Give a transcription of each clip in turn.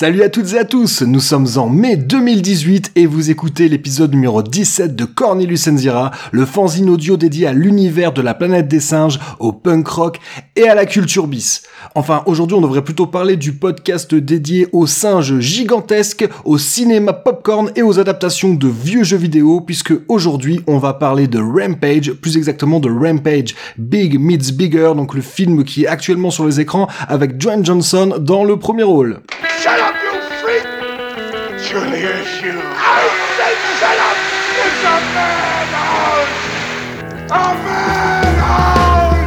Salut à toutes et à tous, nous sommes en mai 2018 et vous écoutez l'épisode numéro 17 de Cornelius Enzira, le fanzine audio dédié à l'univers de la planète des singes, au punk rock et à la culture bis. Enfin, aujourd'hui on devrait plutôt parler du podcast dédié aux singes gigantesques, au cinéma popcorn et aux adaptations de vieux jeux vidéo, puisque aujourd'hui on va parler de Rampage, plus exactement de Rampage Big Meets Bigger, donc le film qui est actuellement sur les écrans avec Dwayne Johnson dans le premier rôle. Shut up, you freak! Surely it's you. I said shut up! It's a madhouse! A madhouse!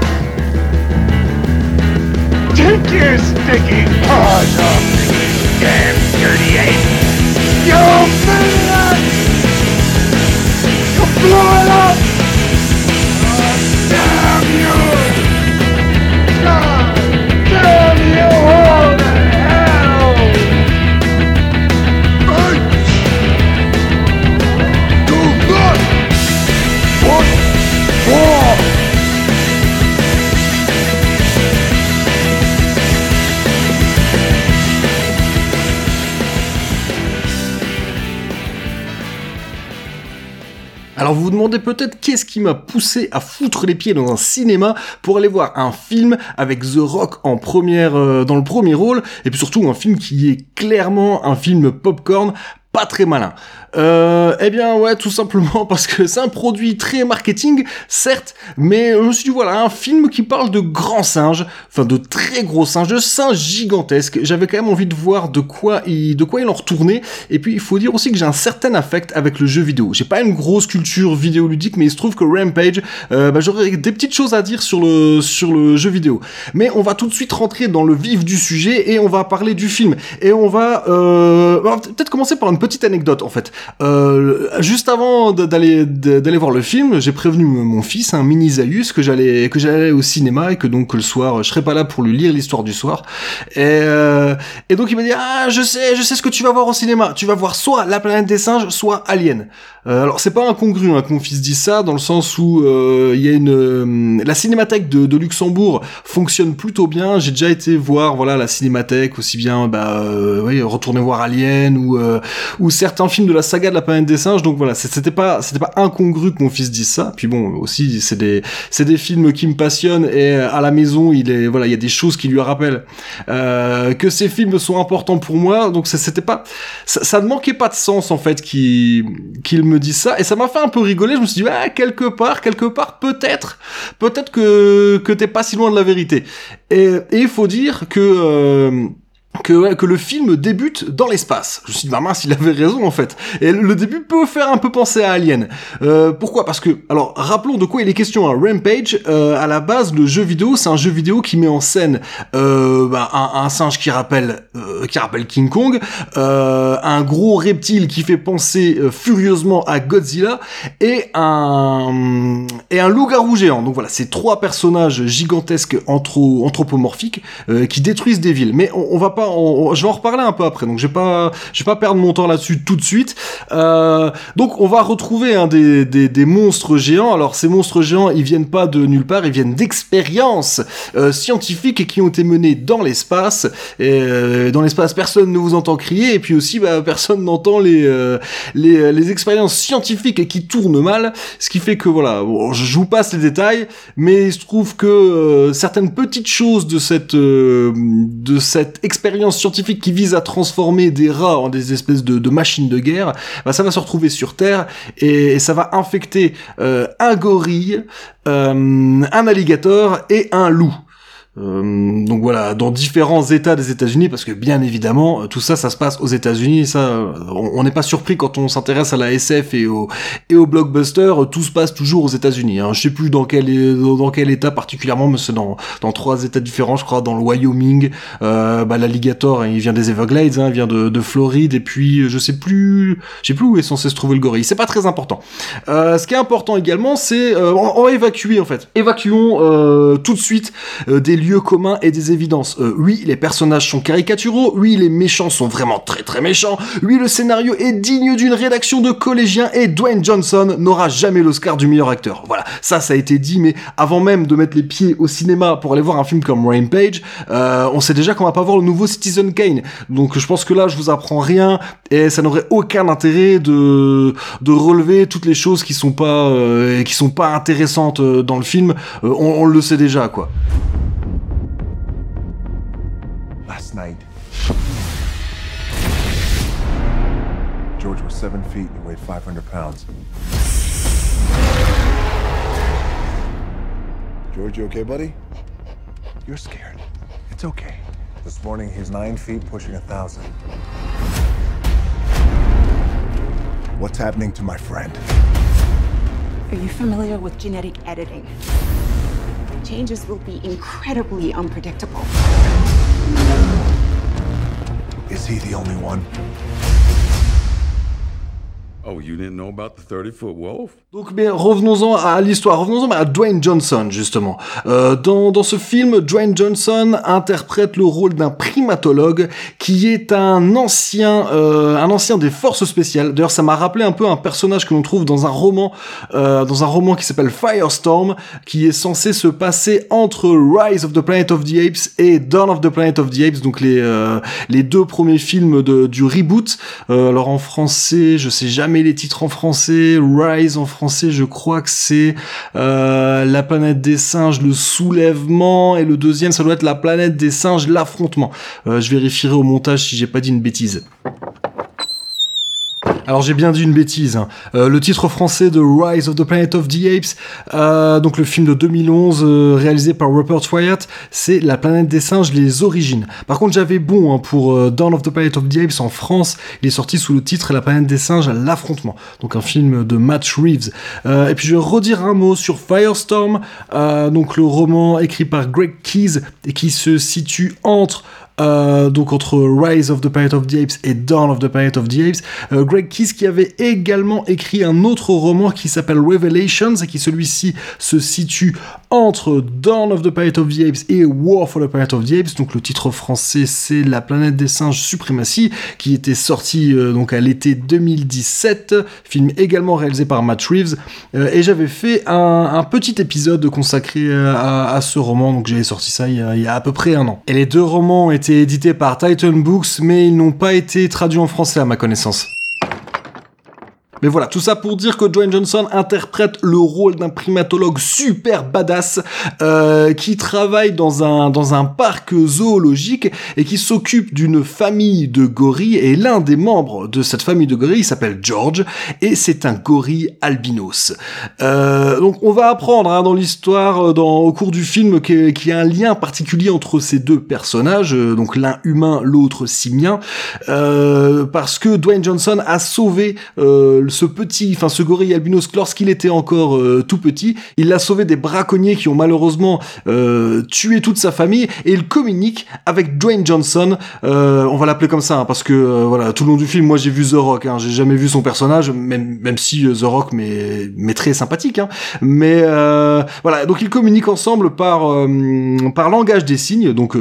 Take your sticky paws off me, you damn dirty ape! You maniac! You blew it up! Peut-être qu'est-ce qui m'a poussé à foutre les pieds dans un cinéma pour aller voir un film avec The Rock euh, dans le premier rôle et puis surtout un film qui est clairement un film popcorn pas très malin. Euh, eh bien ouais, tout simplement parce que c'est un produit très marketing, certes, mais je me suis dit voilà, un film qui parle de grands singes, enfin de très gros singes, de singes gigantesques. J'avais quand même envie de voir de quoi il, de quoi il en retournait. Et puis il faut dire aussi que j'ai un certain affect avec le jeu vidéo. J'ai pas une grosse culture vidéoludique, mais il se trouve que Rampage, euh, bah, j'aurais des petites choses à dire sur le sur le jeu vidéo. Mais on va tout de suite rentrer dans le vif du sujet et on va parler du film. Et on va, euh, va peut-être commencer par une petite anecdote en fait. Euh, juste avant d'aller d'aller voir le film, j'ai prévenu mon fils, un mini Zaius, que j'allais que j'allais au cinéma et que donc le soir, je serais pas là pour lui lire l'histoire du soir. Et, euh, et donc il m'a dit ah je sais je sais ce que tu vas voir au cinéma. Tu vas voir soit La planète des singes, soit Alien. Euh, alors c'est pas incongru hein, que mon fils dise ça dans le sens où euh, il y a une euh, la cinémathèque de, de Luxembourg fonctionne plutôt bien. J'ai déjà été voir voilà la cinémathèque aussi bien bah euh, oui, retourner voir Alien ou ou certains films de la saga de la planète des singes. Donc voilà, c'était pas c'était pas incongru que mon fils dise ça. Puis bon aussi c'est des c'est des films qui me passionnent et euh, à la maison il est voilà il y a des choses qui lui rappellent euh, que ces films sont importants pour moi. Donc c'était pas ça, ne manquait pas de sens en fait qu'il qu'il me dise ça et ça m'a fait un peu rigoler. Je me suis dit ah, quelque part quelque part peut-être peut-être que que t'es pas si loin de la vérité. Et il faut dire que euh, que, le film débute dans l'espace. Je me suis dit, bah mince, il avait raison en fait. Et le début peut faire un peu penser à Alien. Euh, pourquoi? Parce que, alors, rappelons de quoi il est question. Hein. Rampage, euh, à la base, le jeu vidéo, c'est un jeu vidéo qui met en scène euh, bah, un, singe qui rappelle, euh, qui rappelle King Kong, un gros reptile qui fait penser furieusement à Godzilla, et un et un loup-garou géant. Donc voilà, c'est trois personnages gigantesques anthro- anthropomorphiques qui détruisent des villes. Mais on, on va pas, je vais en reparler un peu après. Donc je vais pas, vais pas perdre mon temps là-dessus tout de suite. Euh, donc on va retrouver des, monstres géants. Alors ces monstres géants, ils viennent pas de nulle part, ils viennent d'expériences euh, scientifiques qui ont été menées dans l'espace. Euh, dans l'espace, personne ne vous entend crier, et puis aussi, bah, personne n'entend les, expériences scientifiques qui tournent mal. Ce qui fait que voilà, je vous passe les détails, mais il se trouve que certaines petites choses de cette expérience scientifique qui vise à transformer des rats en des espèces de, machines de guerre, bah, ça va se retrouver sur Terre et, et ça va infecter euh, un gorille, euh, un alligator et un loup. Euh, donc voilà, dans différents États des États-Unis, parce que bien évidemment, euh, tout ça, ça se passe aux États-Unis. Ça, euh, on n'est pas surpris quand on s'intéresse à la SF et au et au blockbuster. Tout se passe toujours aux États-Unis. Hein. Je sais plus dans quel dans quel État particulièrement, mais c'est dans dans trois États différents, je crois, dans le Wyoming. Euh, bah, l'alligator, hein, il vient des Everglades, hein, il vient de, de Floride, et puis je sais plus, je sais plus où est censé se trouver le gorille. C'est pas très important. Ce qui est important également, c'est on, on va évacuer en fait. Évacuons tout de suite des lieux communs et des évidences. Euh, oui, les personnages sont caricaturaux, oui, les méchants sont vraiment très très méchants, oui, le scénario est digne d'une rédaction de collégiens et Dwayne Johnson n'aura jamais l'Oscar du meilleur acteur. Voilà, ça, ça a été dit, mais avant même de mettre les pieds au cinéma pour aller voir un film comme Rampage, euh, on sait déjà qu'on va pas voir le nouveau Citizen Kane. Donc je pense que là, je vous apprends rien et ça n'aurait aucun intérêt de de relever toutes les choses qui sont pas euh, qui sont pas intéressantes dans le film. On le sait déjà, quoi. Last night, George was seven feet and weighed 500 pounds. George, you okay, buddy? You're scared. It's okay. This morning, he's nine feet, pushing a thousand. What's happening to my friend? Are you familiar with genetic editing? Changes will be incredibly unpredictable. Is he the only one? Oh, you didn't know about the 30 foot wolf? Donc, mais revenons-en à l'histoire, revenons-en à Dwayne Johnson, justement. Euh, dans, dans ce film, Dwayne Johnson interprète le rôle d'un primatologue qui est un ancien, euh, un ancien des forces spéciales. D'ailleurs, ça m'a rappelé un peu un personnage que l'on trouve dans un roman, euh, dans un roman qui s'appelle Firestorm, qui est censé se passer entre Rise of the Planet of the Apes et Dawn of the Planet of the Apes, donc les, euh, les deux premiers films de, du reboot. Euh, alors en français, je sais jamais les titres en français. Rise en français, je crois que c'est euh, la planète des singes, le soulèvement, et le deuxième, ça doit être la planète des singes, l'affrontement. Euh, je vérifierai au montage si j'ai pas dit une bêtise. Alors j'ai bien dit une bêtise. hein. Euh, le titre français de Rise of the Planet of the Apes, euh, donc le film de 2011 euh, réalisé par Rupert Wyatt, c'est La planète des singes, les origines. Par contre j'avais bon hein, pour Dawn of the Planet of the Apes en France, il est sorti sous le titre La planète des singes, l'affrontement. Donc un film de Matt Reeves. Et puis je vais redire un mot sur Firestorm, donc le roman écrit par Greg Keyes et qui se situe entre euh, donc entre Rise of the Planet of the Apes et Dawn of the Planet of the Apes. Euh, Greg Keyes qui avait également écrit un autre roman qui s'appelle Revelations et qui celui-ci se situe entre Dawn of the Planet of the Apes et War for the Planet of the Apes. Donc le titre français c'est La planète des singes suprématie qui était sorti euh, donc à l'été 2017, film également réalisé par Matt Reeves. Et j'avais fait un, petit épisode consacré à, ce roman, donc j'avais sorti ça il y, a, il y a à peu près un an. Et les deux romans ont été édités par Titan Books, mais ils n'ont pas été traduits en français à ma connaissance. Mais voilà, tout ça pour dire que Dwayne Johnson interprète le rôle d'un primatologue super badass euh, qui travaille dans un dans un parc zoologique et qui s'occupe d'une famille de gorilles et l'un des membres de cette famille de gorilles s'appelle George et c'est un gorille albinos. Euh, donc on va apprendre hein, dans l'histoire, euh, au cours du film, qu'il y a un lien particulier entre ces deux personnages, euh, donc l'un humain, l'autre simien, euh, parce que Dwayne Johnson a sauvé euh, ce petit, enfin ce gorille albinos lorsqu'il était encore euh, tout petit. Il l'a sauvé des braconniers qui ont malheureusement euh, tué toute sa famille et il communique avec Dwayne Johnson. Euh, on va l'appeler comme ça hein, parce que euh, voilà tout le long du film, moi j'ai vu The Rock. Hein, j'ai jamais vu son personnage, même même si euh, The Rock m'est m'est très sympathique. Hein, mais voilà, donc ils communiquent ensemble par par langage des signes. Donc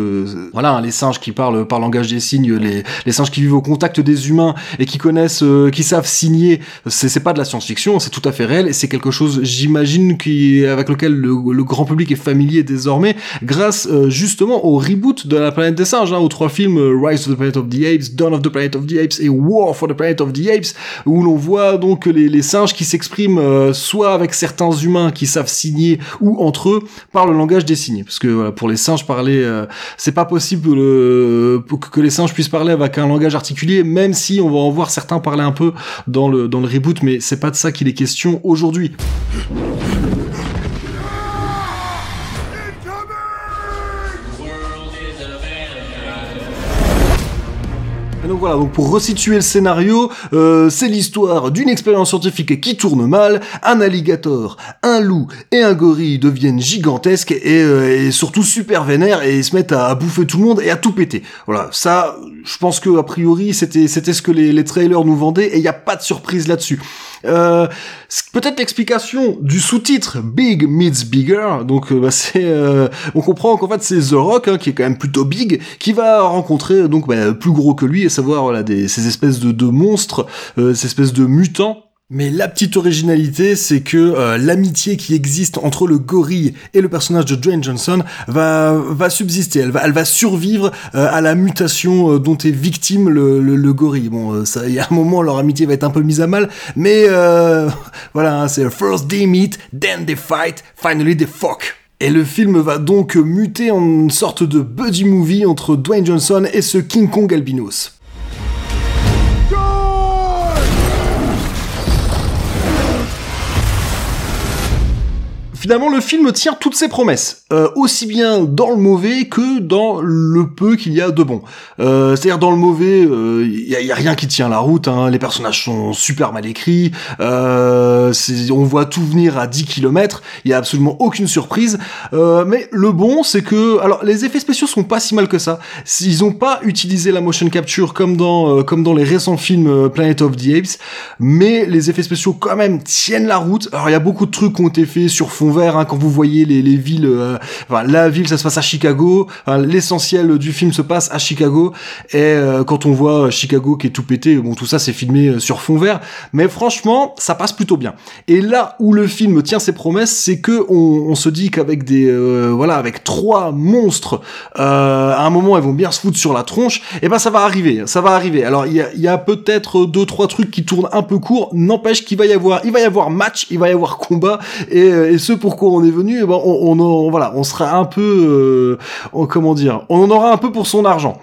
voilà, hein, les singes qui parlent par langage des signes, les les singes qui vivent au contact des humains et qui connaissent, euh, qui savent signer. C'est pas de la science-fiction, c'est tout à fait réel et c'est quelque chose, j'imagine, qui avec lequel le, grand public est familier désormais, grâce euh, justement au reboot de la planète des singes, hein, aux trois films euh, Rise of the Planet of the Apes, Dawn of the Planet of the Apes et War for the Planet of the Apes, où l'on voit donc les, singes qui s'expriment euh, soit avec certains humains qui savent signer ou entre eux par le langage des signes, parce que voilà, pour les singes parler, c'est pas possible que les singes puissent parler avec un langage articulé, même si on va en voir certains parler un peu dans le dans le reboot, mais c'est pas de ça qu'il est question aujourd'hui. Donc voilà, donc pour resituer le scénario, euh, c'est l'histoire d'une expérience scientifique qui tourne mal, un alligator, un loup et un gorille deviennent gigantesques et, euh, et surtout super vénères et se mettent à, à bouffer tout le monde et à tout péter. Voilà, ça, je pense que a priori c'était c'était ce que les, les trailers nous vendaient et il n'y a pas de surprise là-dessus. Euh, peut-être l'explication du sous-titre Big meets Bigger. Donc euh, bah, c'est, euh, on comprend qu'en fait c'est The Rock hein, qui est quand même plutôt big, qui va rencontrer donc bah, plus gros que lui, et savoir voilà des ces espèces de, de monstres, ces espèces de mutants mais la petite originalité, c'est que euh, l'amitié qui existe entre le gorille et le personnage de Dwayne Johnson va, va subsister, elle va, elle va survivre euh, à la mutation euh, dont est victime le, le, gorille. Bon, il y a un moment, leur amitié va être un peu mise à mal, mais voilà, hein, c'est first they meet, then they fight, finally they fuck. Et le film va donc muter en une sorte de buddy movie entre Dwayne Johnson et ce King Kong albinos. Finalement le film tient toutes ses promesses, euh, aussi bien dans le mauvais que dans le peu qu'il y a de bon. Euh, C'est-à-dire dans le mauvais, il euh, y, a, rien qui tient la route, hein, les personnages sont super mal écrits, euh, on voit tout venir à 10 km, il y a absolument aucune surprise. Euh, mais le bon, c'est que, alors les effets spéciaux sont pas si mal que ça. Ils ont pas utilisé la motion capture comme dans comme dans les récents films Planet of the Apes, mais les effets spéciaux quand même tiennent la route. Alors il y a beaucoup de trucs qui ont été faits sur fond vert hein, quand vous voyez les, les villes. Euh, la ville, ça se passe à Chicago. L'essentiel du film se passe à Chicago. Et euh, quand on voit Chicago qui est tout pété, bon, tout ça c'est filmé euh, sur fond vert. Mais franchement, ça passe plutôt bien. Et là où le film tient ses promesses, c'est que on, se dit qu'avec des voilà, avec trois monstres, à un moment, ils vont bien se foutre sur la tronche. Et ben ça va arriver, ça va arriver. Alors il y a, y a peut-être deux trois trucs qui tournent un peu court. N'empêche qu'il va y avoir, il va y avoir match, il va y avoir combat et, et ce pourquoi on est venu, eh ben on, on, voilà, on sera un peu, euh, comment dire, on en aura un peu pour son argent.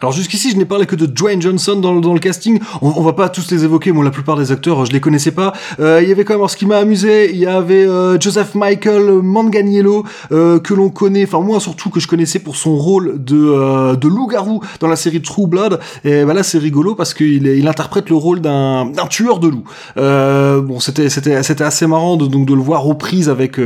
Alors jusqu'ici, je n'ai parlé que de Dwayne Johnson dans, dans le casting. On, on, va pas tous les évoquer. Moi, la plupart des acteurs, je les connaissais pas. Euh, il y avait quand même, alors, ce qui m'a amusé, il y avait euh, Joseph Michael Manganiello euh, que l'on connaît, enfin moi surtout que je connaissais pour son rôle de euh, de loup-garou dans la série True Blood. Et bah là, c'est rigolo parce qu'il il interprète le rôle d'un tueur de loups. Euh, bon, c'était c'était c'était assez marrant de, donc de le voir aux prises avec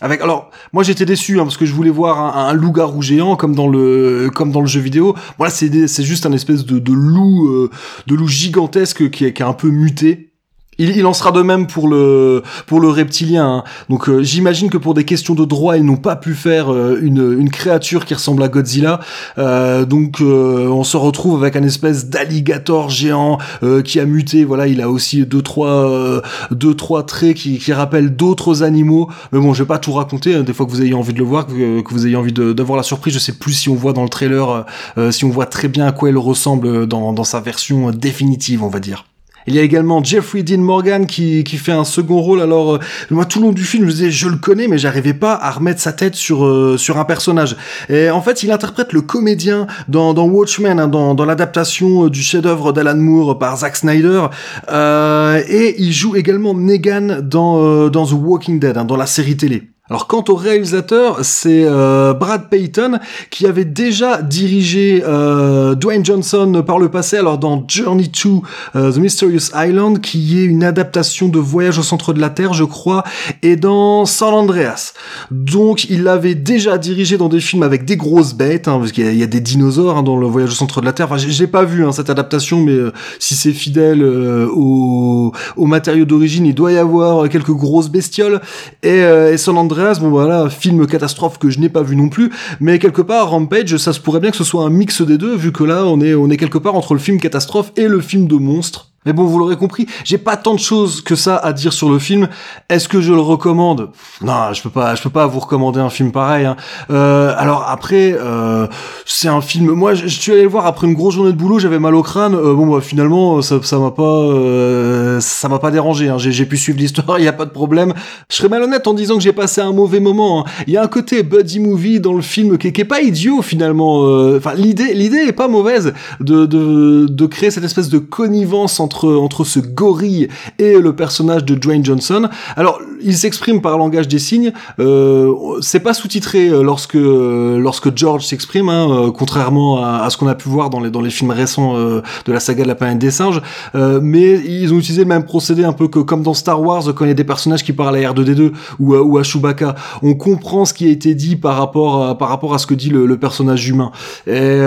avec. Alors moi, j'étais déçu hein, parce que je voulais voir un, un loup-garou géant comme dans le comme dans le jeu vidéo. Voilà, c'est c'est juste un espèce de, loup, euh, de loup gigantesque qui qui est un peu muté. Il, il, en sera de même pour le pour le reptilien. Hein. Donc euh, j'imagine que pour des questions de droit, ils n'ont pas pu faire euh, une, une créature qui ressemble à Godzilla. Euh, donc on se retrouve avec un espèce d'alligator géant qui a muté. Voilà, il a aussi deux trois deux trois traits qui, qui rappellent d'autres animaux. Mais bon, je vais pas tout raconter. Hein. Des fois que vous ayez envie de le voir, que, que vous ayez envie d'avoir la surprise. Je sais plus si on voit dans le trailer, si on voit très bien à quoi il ressemble dans dans sa version définitive, on va dire. Il y a également Jeffrey Dean Morgan qui, qui fait un second rôle. Alors euh, moi tout le long du film je disais je le connais mais j'arrivais pas à remettre sa tête sur euh, sur un personnage. Et en fait il interprète le comédien dans, dans Watchmen, hein, dans, dans l'adaptation euh, du chef-d'œuvre d'Alan Moore par Zack Snyder. et il joue également Negan dans dans The Walking Dead, hein, dans la série télé. Alors quant au réalisateur, c'est euh, Brad Payton qui avait déjà dirigé euh, Dwayne Johnson par le passé, alors dans Journey to euh, the Mysterious Island, qui est une adaptation de Voyage au centre de la Terre, je crois, et dans San Andreas. Donc il avait déjà dirigé dans des films avec des grosses bêtes, hein, parce qu'il y, a des dinosaures hein, dans le Voyage au centre de la Terre. Enfin, j'ai pas vu hein, cette adaptation, mais si c'est fidèle au, au matériau d'origine, il doit y avoir quelques grosses bestioles. Et San Andreas bon voilà, film catastrophe que je n'ai pas vu non plus, mais quelque part Rampage, ça se pourrait bien que ce soit un mix des deux, vu que là on est on est quelque part entre le film catastrophe et le film de monstre. Mais bon, vous l'aurez compris, j'ai pas tant de choses que ça à dire sur le film. Est-ce que je le recommande? Non, je peux pas, je peux pas vous recommander un film pareil. Hein. Euh, alors après, euh, c'est un film. Moi, je, suis allé le voir après une grosse journée de boulot, j'avais mal au crâne. Euh, bon, bah finalement, ça, ça m'a pas, euh, ça m'a pas dérangé. Hein. J'ai pu suivre l'histoire, il y a pas de problème. Je serais malhonnête en disant que j'ai passé un mauvais moment. Hein. Il y a un côté buddy movie dans le film qui, qui est pas idiot finalement. Euh, enfin, l'idée, l'idée est pas mauvaise de, de de créer cette espèce de connivence entre entre, ce gorille et le personnage de Dwayne Johnson. Alors, il s'exprime par langage des signes. Euh, c'est pas sous-titré euh, lorsque lorsque George s'exprime, hein, euh, contrairement à, ce qu'on a pu voir dans les dans les films récents de la saga de la planète des singes. mais ils ont utilisé le même procédé un peu que comme dans Star Wars quand il y a des personnages qui parlent à R2D2 ou à, ou à Chewbacca. On comprend ce qui a été dit par rapport à, par rapport à ce que dit le, le personnage humain. Et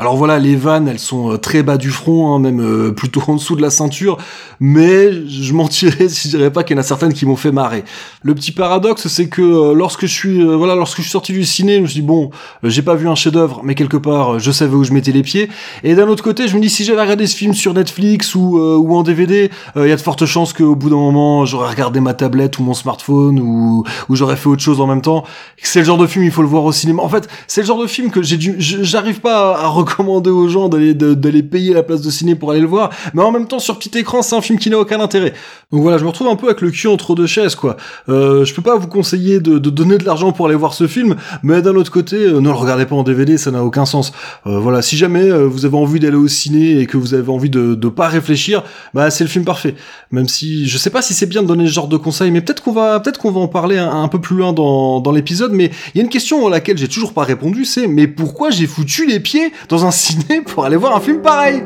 Alors voilà, les vannes, elles sont euh, très bas du front, hein, même euh, plutôt en dessous de la ceinture, mais je mentirais si je dirais pas qu'il y en a certaines qui m'ont fait marrer. Le petit paradoxe, c'est que euh, lorsque je suis, voilà, lorsque je suis sorti du ciné, je me suis dit bon, j'ai pas vu un chef-d'œuvre, mais quelque part, je savais où je mettais les pieds. Et d'un autre côté, je me dis si j'avais regardé ce film sur Netflix ou ou en DVD, il y a de fortes chances qu'au bout d'un moment, j'aurais regardé ma tablette ou mon smartphone ou ou j'aurais fait autre chose en même temps. C'est le genre de film, il faut le voir au cinéma. En fait, c'est le genre de film que j'ai dû, j'arrive pas à recommander aux gens d'aller d'aller payer la place de ciné pour aller le voir, mais en même temps sur petit écran c'est un film qui n'a aucun intérêt. Donc voilà, je me retrouve un peu avec le cul entre deux chaises quoi. Euh, je peux pas vous conseiller de, de donner de l'argent pour aller voir ce film, mais d'un autre côté, euh, ne le regardez pas en DVD, ça n'a aucun sens. Euh, voilà, si jamais euh, vous avez envie d'aller au ciné et que vous avez envie de, de pas réfléchir, bah c'est le film parfait. Même si je sais pas si c'est bien de donner ce genre de conseils, mais peut-être qu'on va peut-être qu'on va en parler un, peu plus loin dans, dans l'épisode. Mais il y a une question à laquelle j'ai toujours pas répondu, c'est mais pourquoi j'ai foutu les pieds dans un ciné pour aller voir un film pareil.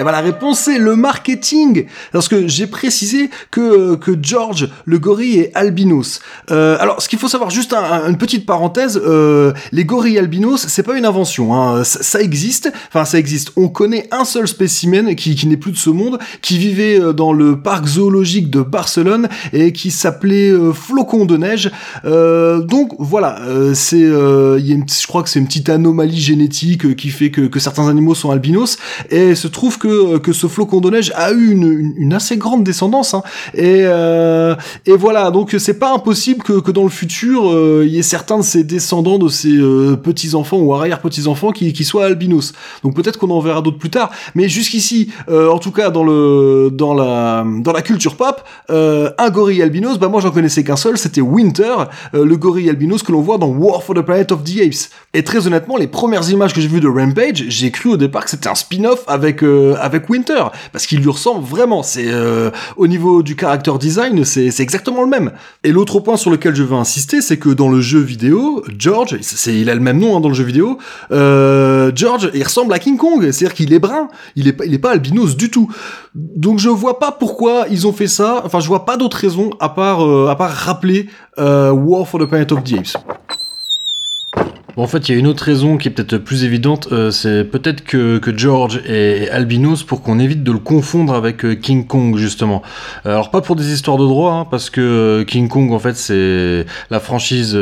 Eh ben la réponse c'est le marketing, parce que j'ai précisé que euh, que George le gorille est albinos. Euh, alors ce qu'il faut savoir, juste une petite parenthèse, euh, les gorilles albinos c'est pas une invention, hein, ça, existe. Enfin ça existe. On connaît un seul spécimen qui, qui n'est plus de ce monde, qui vivait euh, dans le parc zoologique de Barcelone et qui s'appelait euh, Flocon de neige. donc voilà, c'est, je crois que c'est une petite anomalie génétique qui fait que, que certains animaux sont albinos et se trouve que que, ce flocon de neige a eu une, assez grande descendance. Hein. Et, euh, et voilà, donc c'est pas impossible que, que dans le futur, euh, il y ait certains de ces descendants, de ces euh, petits-enfants ou arrière-petits-enfants qui, qui soient albinos. Donc peut-être qu'on en verra d'autres plus tard. Mais jusqu'ici, en tout cas dans, le, dans, la, dans la culture pop, un gorille albinos, bah moi j'en connaissais qu'un seul, c'était Winter, le gorille albinos que l'on voit dans War for the Planet of the Apes. Et très honnêtement, les premières images que j'ai vues de Rampage, j'ai cru au départ que c'était un spin-off avec avec Winter parce qu'il lui ressemble vraiment. C'est euh, au niveau du character design, c'est exactement le même. Et l'autre point sur lequel je veux insister, c'est que dans le jeu vidéo, George, c'est il a le même nom hein, dans le jeu vidéo, euh, George, il ressemble à King Kong, c'est-à-dire qu'il est brun, il est il est pas albinos du tout. Donc je vois pas pourquoi ils ont fait ça. Enfin, je vois pas d'autre raison à part euh, à part rappeler War for the Planet of the Apes en fait, il y a une autre raison qui est peut-être plus évidente, euh, c'est peut-être que, George est albinos pour qu'on évite de le confondre avec euh, King Kong, justement. Alors, pas pour des histoires de droit, hein, parce que euh, King Kong, en fait, c'est la franchise,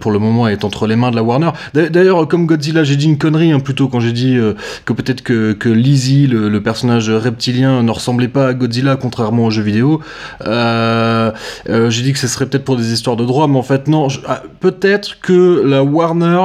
pour le moment, est entre les mains de la Warner. D'ailleurs, comme Godzilla, j'ai dit une connerie, hein, plutôt, quand j'ai dit que peut-être que, que Lizzie, le, personnage reptilien, ne ressemblait pas à Godzilla, contrairement aux jeux vidéo. j'ai dit que ce serait peut-être pour des histoires de droit, mais en fait, non. Ah, peut-être que la Warner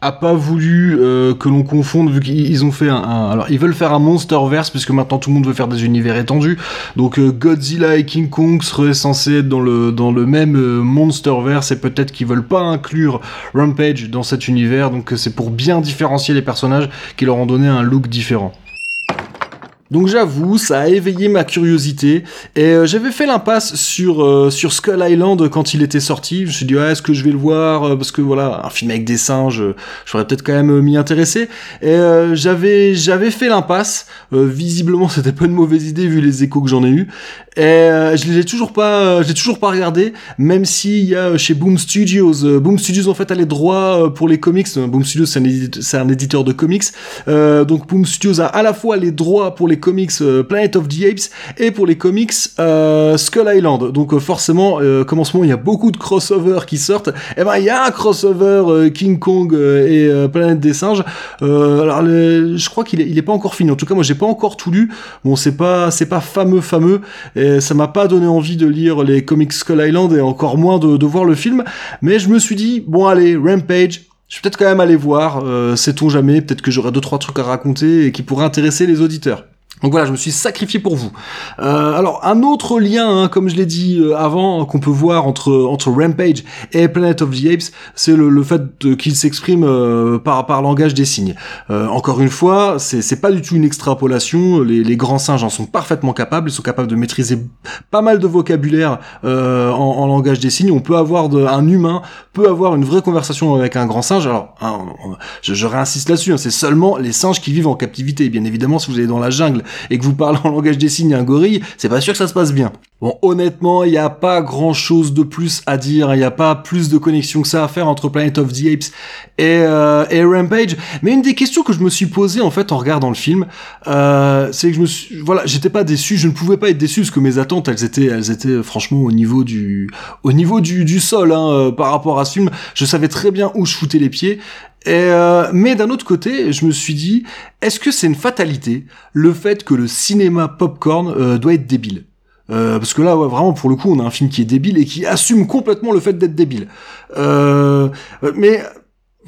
a pas voulu euh, que l'on confonde vu qu'ils ont fait un, alors ils veulent faire un monsterverse puisque maintenant tout le monde veut faire des univers étendus. Donc euh, Godzilla et King Kong seraient censés être dans le dans le même euh, monsterverse et peut-être qu'ils veulent pas inclure Rampage dans cet univers. Donc c'est pour bien différencier les personnages qui leur ont donné un look différent donc j'avoue, ça a éveillé ma curiosité et euh, j'avais fait l'impasse sur euh, sur Skull Island quand il était sorti. Je me suis dit ouais, est-ce que je vais le voir euh, parce que voilà, un film avec des singes, j'aurais peut-être quand même m'y intéresser. Et j'avais j'avais fait l'impasse. visiblement, c'était pas une mauvaise idée vu les échos que j'en ai eu. Et je l'ai toujours pas je l'ai toujours pas regardé même s'il y a chez Boom Studios Boom Studios en fait a les droits pour les comics. Boom Studios c'est un, un, éditeur de comics. donc Boom Studios a à la fois les droits pour les comics euh, Planet of the Apes et pour les comics euh, Skull Island. Donc euh, forcément, comme en ce moment il y a beaucoup de crossovers qui sortent, et eh ben il y a un crossover King Kong et Planète des singes. alors je crois qu'il est, pas encore fini. En tout cas moi j'ai pas encore tout lu. Bon c'est pas c'est pas fameux fameux et ça m'a pas donné envie de lire les comics Skull Island et encore moins de, voir le film. Mais je me suis dit bon allez Rampage je vais peut-être quand même aller voir, sait-on jamais, peut-être que j'aurai deux trois trucs à raconter et qui pourraient intéresser les auditeurs. Donc voilà, je me suis sacrifié pour vous. Euh, alors un autre lien, hein, comme je l'ai dit euh, avant, qu'on peut voir entre entre Rampage et Planet of the Apes, c'est le, le, fait qu'il s'exprime euh, par par langage des signes. Euh, encore une fois, c'est c'est pas du tout une extrapolation. Les, grands singes en sont parfaitement capables. Ils sont capables de maîtriser pas mal de vocabulaire en, langage des signes. On peut avoir de, un humain peut avoir une vraie conversation avec un grand singe. Alors, hein, je, je, réinsiste là-dessus. Hein, c'est seulement les singes qui vivent en captivité. Bien évidemment, si vous allez dans la jungle et que vous parlez en langage des signes à un gorille, c'est pas sûr que ça se passe bien. Bon, honnêtement, il n'y a pas grand chose de plus à dire, il n'y a pas plus de connexion que ça à faire entre Planet of the Apes et, euh, et Rampage. Mais une des questions que je me suis posée en fait en regardant le film, euh, c'est que je me suis, voilà, j'étais pas déçu, je ne pouvais pas être déçu parce que mes attentes, elles étaient, elles étaient franchement au niveau du, au niveau du, sol hein, euh, par rapport à ce film. Je savais très bien où je foutais les pieds. Et euh, mais d'un autre côté, je me suis dit, est-ce que c'est une fatalité le fait que le cinéma popcorn euh, doit être débile? Euh, parce que là, ouais, vraiment, pour le coup, on a un film qui est débile et qui assume complètement le fait d'être débile. Euh, mais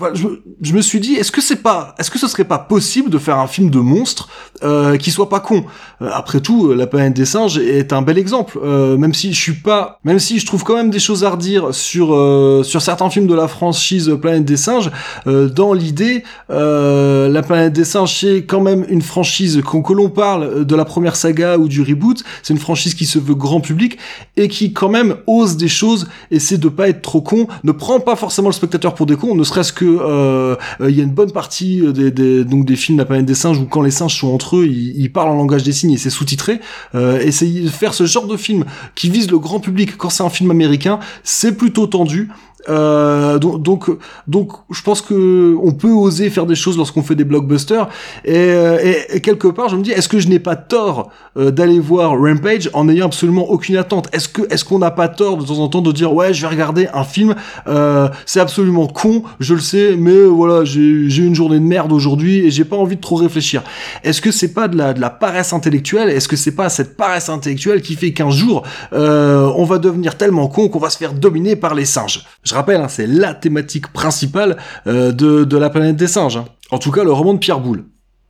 voilà, je, je, me suis dit, est-ce que c'est pas, est-ce que ce serait pas possible de faire un film de monstre euh, qui soit pas con? Euh, Après tout, La planète des singes est un bel exemple. Euh, même si je suis pas, même si je trouve quand même des choses à redire sur euh, sur certains films de la franchise Planète des singes. Euh, dans l'idée, euh, La planète des singes c'est quand même une franchise qu'on que l'on parle de la première saga ou du reboot. C'est une franchise qui se veut grand public et qui quand même ose des choses, essaie de pas être trop con, ne prend pas forcément le spectateur pour des cons, ne serait-ce que euh, il y a une bonne partie des, des, donc des films de la planète des singes où quand les singes sont entre eux, ils, ils parlent en langage des signes et c'est sous-titré. Euh, essayer de faire ce genre de film qui vise le grand public quand c'est un film américain, c'est plutôt tendu. Euh, donc, donc, donc, je pense que on peut oser faire des choses lorsqu'on fait des blockbusters. Et, et, et, quelque part, je me dis, est-ce que je n'ai pas tort euh, d'aller voir Rampage en n'ayant absolument aucune attente? Est-ce que, est-ce qu'on n'a pas tort de temps en temps de dire, ouais, je vais regarder un film, euh, c'est absolument con, je le sais, mais voilà, j'ai eu une journée de merde aujourd'hui et j'ai pas envie de trop réfléchir. Est-ce que c'est pas de la, de la paresse intellectuelle? Est-ce que c'est pas cette paresse intellectuelle qui fait qu'un jour, euh, on va devenir tellement con qu'on va se faire dominer par les singes? Je rappelle, hein, c'est la thématique principale euh, de, la planète des singes. Hein. En tout cas, le roman de Pierre Boulle.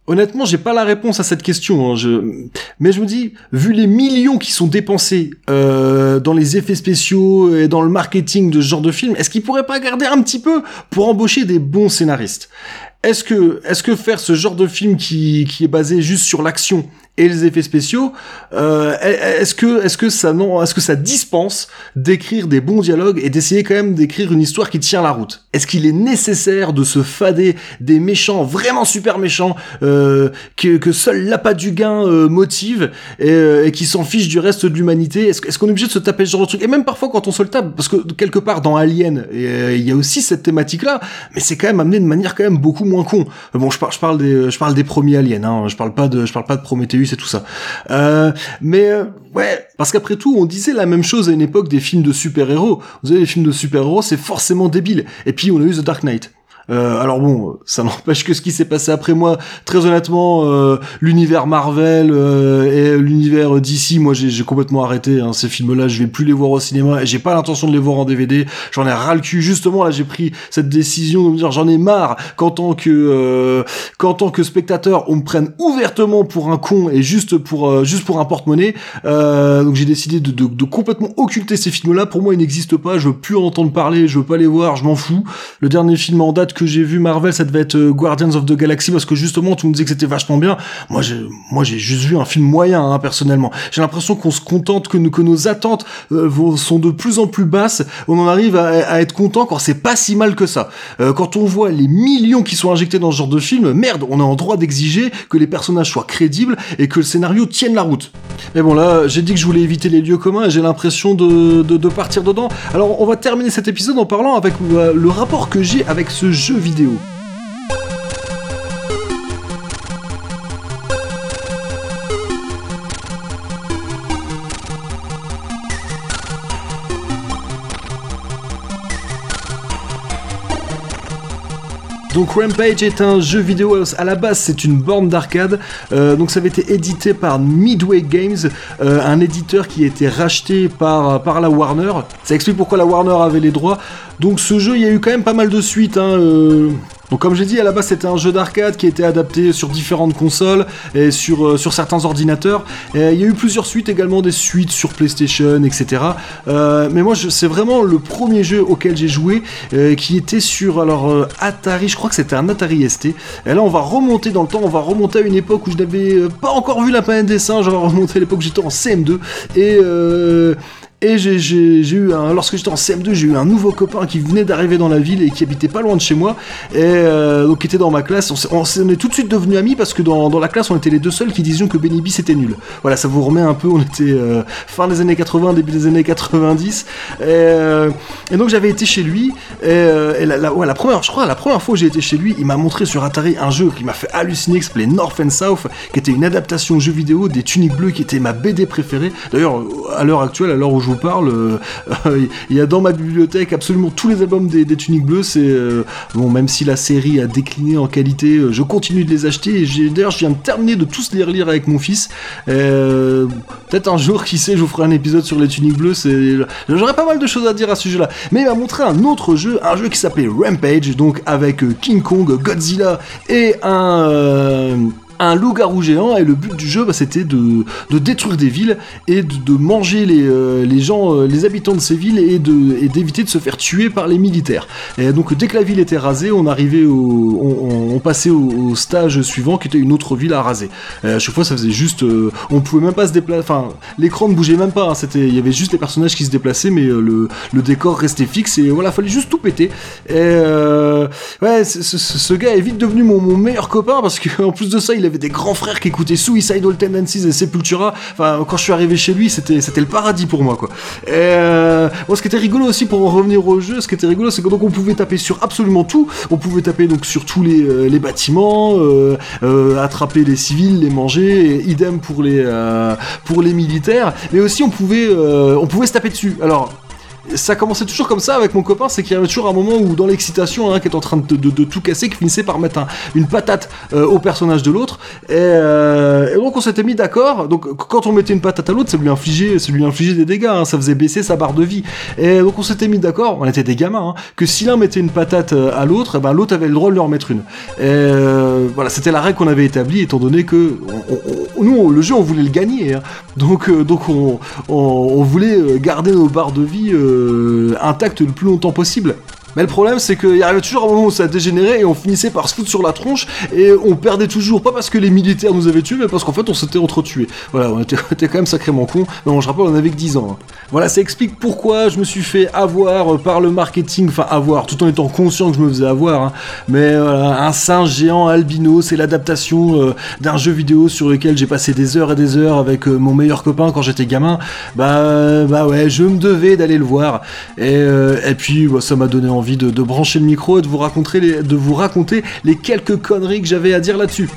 Honnêtement, j'ai pas la réponse à cette question. Hein. Mais je me dis, vu les millions qui sont dépensés euh, dans les effets spéciaux et dans le marketing de ce genre de film, est-ce qu'ils pourraient pas garder un petit peu pour embaucher des bons scénaristes? Est-ce que, est-ce que faire ce genre de film qui, qui est basé juste sur l'action et les effets spéciaux, euh, est-ce que est-ce que ça non, est-ce que ça dispense d'écrire des bons dialogues et d'essayer quand même d'écrire une histoire qui tient la route? Est-ce qu'il est nécessaire de se fader des méchants vraiment super méchants euh, que, que seul l'appât du gain euh, motive et, euh, et qui s'en fiche du reste de l'humanité? Est-ce est qu'on est obligé de se taper ce genre de truc? Et même parfois quand on se le tape, parce que quelque part dans Alien, euh, il y a aussi cette thématique-là, mais c'est quand même amené de manière quand même beaucoup moins con. Bon, je parle, je parle des, je parle des premiers Aliens, hein, je parle pas de, je parle pas de Prometheus et tout ça. Euh, mais euh, ouais, parce qu'après tout, on disait la même chose à une époque des films de super-héros. Vous avez les films de super-héros, c'est forcément débile. Et puis on a eu The Dark Knight. Euh, alors bon, ça n'empêche que ce qui s'est passé après moi, très honnêtement, euh, l'univers Marvel euh, et l'univers DC, moi j'ai complètement arrêté hein, ces films-là. Je vais plus les voir au cinéma et j'ai pas l'intention de les voir en DVD. J'en ai ras le cul. Justement, là, j'ai pris cette décision de me dire j'en ai marre qu'en tant que euh, qu'en tant que spectateur, on me prenne ouvertement pour un con et juste pour euh, juste pour un porte-monnaie. Euh, donc j'ai décidé de, de, de, complètement occulter ces films-là. Pour moi, ils n'existent pas. Je veux plus en entendre parler. Je veux pas les voir. Je m'en fous. Le dernier film en date que j'ai vu Marvel, ça devait être euh, Guardians of the Galaxy parce que justement tu me disais que c'était vachement bien. Moi, j'ai, moi, j'ai juste vu un film moyen hein, personnellement. J'ai l'impression qu'on se contente que, que nos attentes euh, sont de plus en plus basses. On en arrive à, être content quand c'est pas si mal que ça. Euh, quand on voit les millions qui sont injectés dans ce genre de film, merde, on est en droit d'exiger que les personnages soient crédibles et que le scénario tienne la route. Mais bon là, j'ai dit que je voulais éviter les lieux communs et j'ai l'impression de, de, de partir dedans. Alors on va terminer cet épisode en parlant avec euh, le rapport que j'ai avec ce jeu vidéo. Donc Rampage est un jeu vidéo à la base, c'est une borne d'arcade. Euh, donc ça avait été édité par Midway Games, euh, un éditeur qui a été racheté par, la Warner. Ça explique pourquoi la Warner avait les droits. Donc ce jeu, il y a eu quand même pas mal de suites. Hein, euh... Donc comme j'ai dit, à la base c'était un jeu d'arcade qui été adapté sur différentes consoles et sur, euh, sur certains ordinateurs. Et il y a eu plusieurs suites également, des suites sur PlayStation, etc. Euh, mais moi c'est vraiment le premier jeu auquel j'ai joué euh, qui était sur alors euh, Atari, je crois que c'était un Atari ST. Et là on va remonter dans le temps, on va remonter à une époque où je n'avais pas encore vu la planète des singes, on va remonter à l'époque où j'étais en CM2 et Et j'ai- eu un, lorsque j'étais en CM2, j'ai eu un nouveau copain qui venait d'arriver dans la ville et qui habitait pas loin de chez moi, et euh, donc qui était dans ma classe. On, on est tout de suite devenus amis parce que dans, la classe, on était les deux seuls qui disions que Benny B c'était nul. Voilà, ça vous remet un peu. On était euh, fin des années 80, début des années 90, et, euh, et donc j'avais été chez lui. Et, la, première, je crois, la première fois où j'ai été chez lui, il m'a montré sur Atari un jeu qui m'a fait halluciner, qui s'appelait North and South, qui était une adaptation jeu vidéo des Tuniques Bleues, qui était ma BD préférée. D'ailleurs, à l'heure actuelle, à l'heure où je parle, euh, il y a dans ma bibliothèque absolument tous les albums des, Tuniques Bleues. C'est euh, bon, même si la série a décliné en qualité, euh, je continue de les acheter. Et d'ailleurs, je viens de terminer de tous les relire avec mon fils. Peut-être un jour, qui sait, je vous ferai un épisode sur les Tuniques Bleues. J'aurais pas mal de choses à dire à ce jeu-là. Mais il m'a montré un autre jeu, un jeu qui s'appelait Rampage, donc avec King Kong, Godzilla et un un loup-garou géant et le but du jeu bah, c'était de, de détruire des villes et de, manger les, euh, les gens, euh, les habitants de ces villes et d'éviter de se faire tuer par les militaires. Et donc dès que la ville était rasée, on arrivait au, on, passait au, au stage suivant qui était une autre ville à raser. À chaque fois ça faisait juste, euh, on pouvait même pas se déplacer, enfin l'écran ne bougeait même pas, hein, il y avait juste les personnages qui se déplaçaient mais euh, le, le décor restait fixe et voilà fallait juste tout péter. Et ouais, ce, gars est vite devenu mon, mon meilleur copain parce qu'en plus de ça, il avait des grands frères qui écoutaient Suicidal Tendencies et Sepultura. Enfin, quand je suis arrivé chez lui, c'était le paradis pour moi, quoi. Euh, bon, ce qui était rigolo aussi pour en revenir au jeu, ce qui était rigolo, c'est que donc on pouvait taper sur absolument tout. On pouvait taper donc sur tous les, euh, les bâtiments, euh, attraper les civils, les manger, idem pour les pour les militaires. Mais aussi on pouvait on pouvait se taper dessus. Alors ça commençait toujours comme ça avec mon copain, c'est qu'il y avait toujours un moment où dans l'excitation, hein, qui est en train de, tout casser, qui finissait par mettre un- une patate euh, au personnage de l'autre. Et, euh, et donc on s'était mis d'accord. Donc qu- quand on mettait une patate à l'autre, ça lui infligeait, ça lui infligeait des dégâts, hein, ça faisait baisser sa barre de vie. Et donc on s'était mis d'accord, on était des gamins, hein, que si l'un mettait une patate euh, à l'autre, eh ben l'autre avait le droit de en mettre une. Et voilà, c'était la règle qu'on avait établie, étant donné que nous, le jeu, on voulait le gagner. hein. Donc, donc on, voulait garder nos barres de vie intactes le plus longtemps possible. Mais le problème, c'est qu'il arrivait toujours un moment où ça dégénérait et on finissait par se foutre sur la tronche et on perdait toujours, pas parce que les militaires nous avaient tués, mais parce qu'en fait on s'était entretués. Voilà, on était, on quand même sacrément cons, mais bon, je rappelle, on avait que 10 ans. hein. Voilà, ça explique pourquoi je me suis fait avoir euh, par le marketing, enfin avoir, tout en étant conscient que je me faisais avoir. hein. Mais voilà, un singe géant albino, c'est l'adaptation euh, d'un jeu vidéo sur lequel j'ai passé des heures et des heures avec euh, mon meilleur copain quand j'étais gamin. Bah, euh, bah ouais, je me devais d'aller le voir. Et, euh, et puis, bah, ça m'a donné envie de, de brancher le micro et de vous raconter les, de vous raconter les quelques conneries que j'avais à dire là-dessus.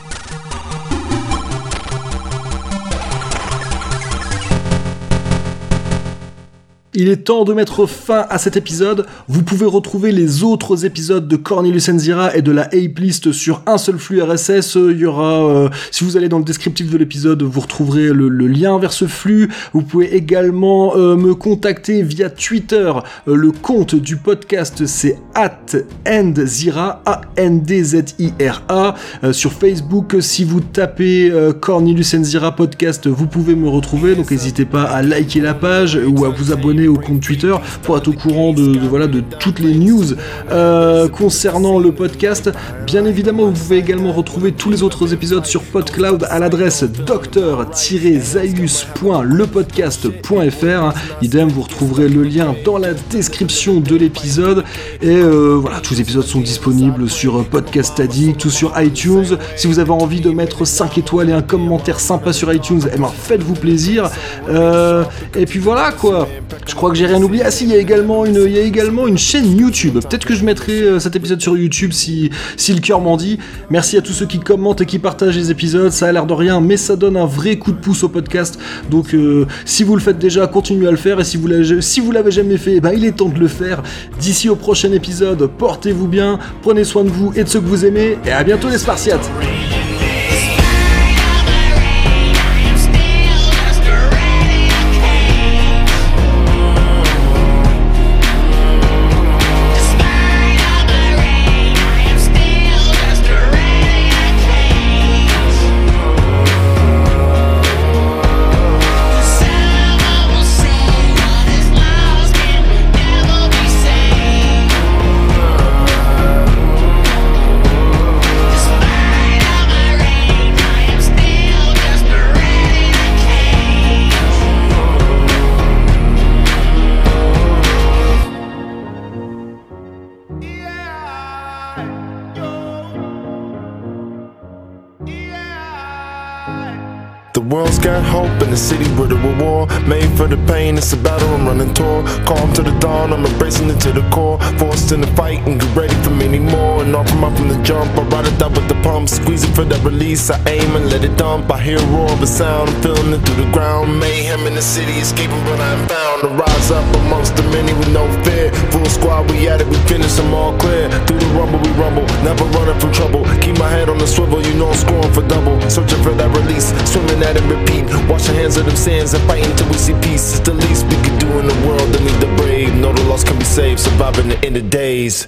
Il est temps de mettre fin à cet épisode. Vous pouvez retrouver les autres épisodes de Cornelius Enzira et de la Ape List sur un seul flux RSS. Il y aura, euh, si vous allez dans le descriptif de l'épisode, vous retrouverez le, le lien vers ce flux. Vous pouvez également euh, me contacter via Twitter. Euh, le compte du podcast, c'est @endzira, A-N-D-Z-I-R-A. Euh, sur Facebook, si vous tapez Cornelius Enzira podcast, vous pouvez me retrouver. Donc n'hésitez pas à liker la page ou à vous abonner au compte Twitter pour être au courant de, voilà de toutes les news euh, concernant le podcast. Bien évidemment, vous pouvez également retrouver tous les autres épisodes sur PodCloud à l'adresse docteur-zaius.lepodcast.fr. Idem, vous retrouverez le lien dans la description de l'épisode. Et euh, voilà, tous les épisodes sont disponibles sur Podcast Addict ou sur iTunes. Si vous avez envie de mettre 5 étoiles et un commentaire sympa sur iTunes, eh ben faites-vous plaisir. Euh, et puis voilà quoi. Je crois que j'ai rien oublié. Ah si, il y a également une, chaîne YouTube. Peut-être que je mettrai euh, cet épisode sur YouTube si, le cœur m'en dit. Merci à tous ceux qui commentent et qui partagent les épisodes. Ça a l'air de rien, mais ça donne un vrai coup de pouce au podcast. Donc euh, si vous le faites déjà, continuez à le faire. Et si vous l'avez, l'avez jamais fait, eh ben, il est temps de le faire. D'ici au prochain épisode, portez-vous bien, prenez soin de vous et de ceux que vous aimez. Et à bientôt les Spartiates. Got hope in the city where the war made for the pain. It's a battle I'm running toward. Calm to the dawn, I'm embracing it to the core. Forced in the fight and get ready for many more. And off up from the jump, I ride it out with the pump, squeezing for that release. I aim and let it dump. I hear a roar of a sound, I'm feeling it through the ground. Mayhem in the city, escaping, but I'm found. To rise up amongst the many with no fear. Full squad, we at it, we finish them all clear. Through the rumble, we rumble, never running from trouble. Keep my head on the swivel, you know I'm scoring for double. Searching for that release, swimming at it, repeat. Wash your hands of them sands and fight until we see peace. It's the least we can do in the world, then lead the brave. Know the lost can be saved, surviving the end of days.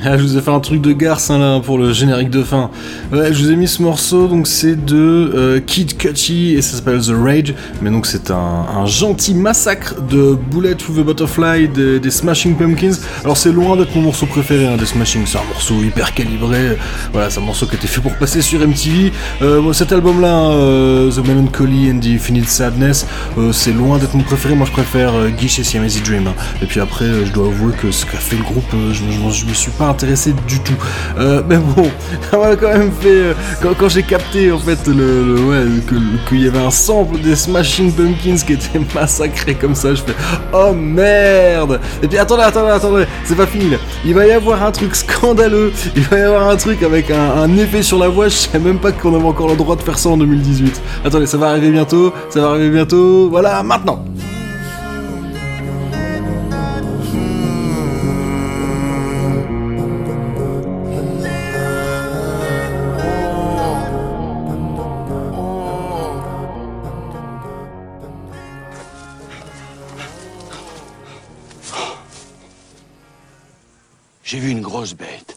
Ah, je vous ai fait un truc de garce hein, là pour le générique de fin. Je vous ai mis ce morceau, donc c'est de euh, Kid Cudi et ça s'appelle The Rage. Mais donc c'est un, gentil massacre de Bullet through the Butterfly des, Smashing Pumpkins. Alors c'est loin d'être mon morceau préféré hein, des Smashing, c'est un morceau hyper calibré. Voilà, c'est un morceau qui a été fait pour passer sur MTV. Euh, bon, cet album-là, hein, euh, The Melancholy and the Infinite Sadness, c'est loin d'être mon préféré. Moi je préfère euh, Guichet Siamese Dream. hein. Et puis après, je dois avouer que ce qu'a fait le groupe, je, je, je me suis pas intéressé du tout. Euh, mais bon, ça m'a quand même fait. euh, quand j'ai capté en fait le, le- ouais, qu'il y avait un sample des Smashing Pumpkins qui était massacré comme ça, je fais oh merde. Et puis attendez, attendez, attendez, c'est pas fini là. Il va y avoir un truc scandaleux. Il va y avoir un truc avec un, un effet sur la voix. Je sais même pas qu'on avait encore le droit de faire ça en 2018. Attendez, ça va arriver bientôt. Ça va arriver bientôt. Voilà, maintenant. J'ai vu une grosse bête.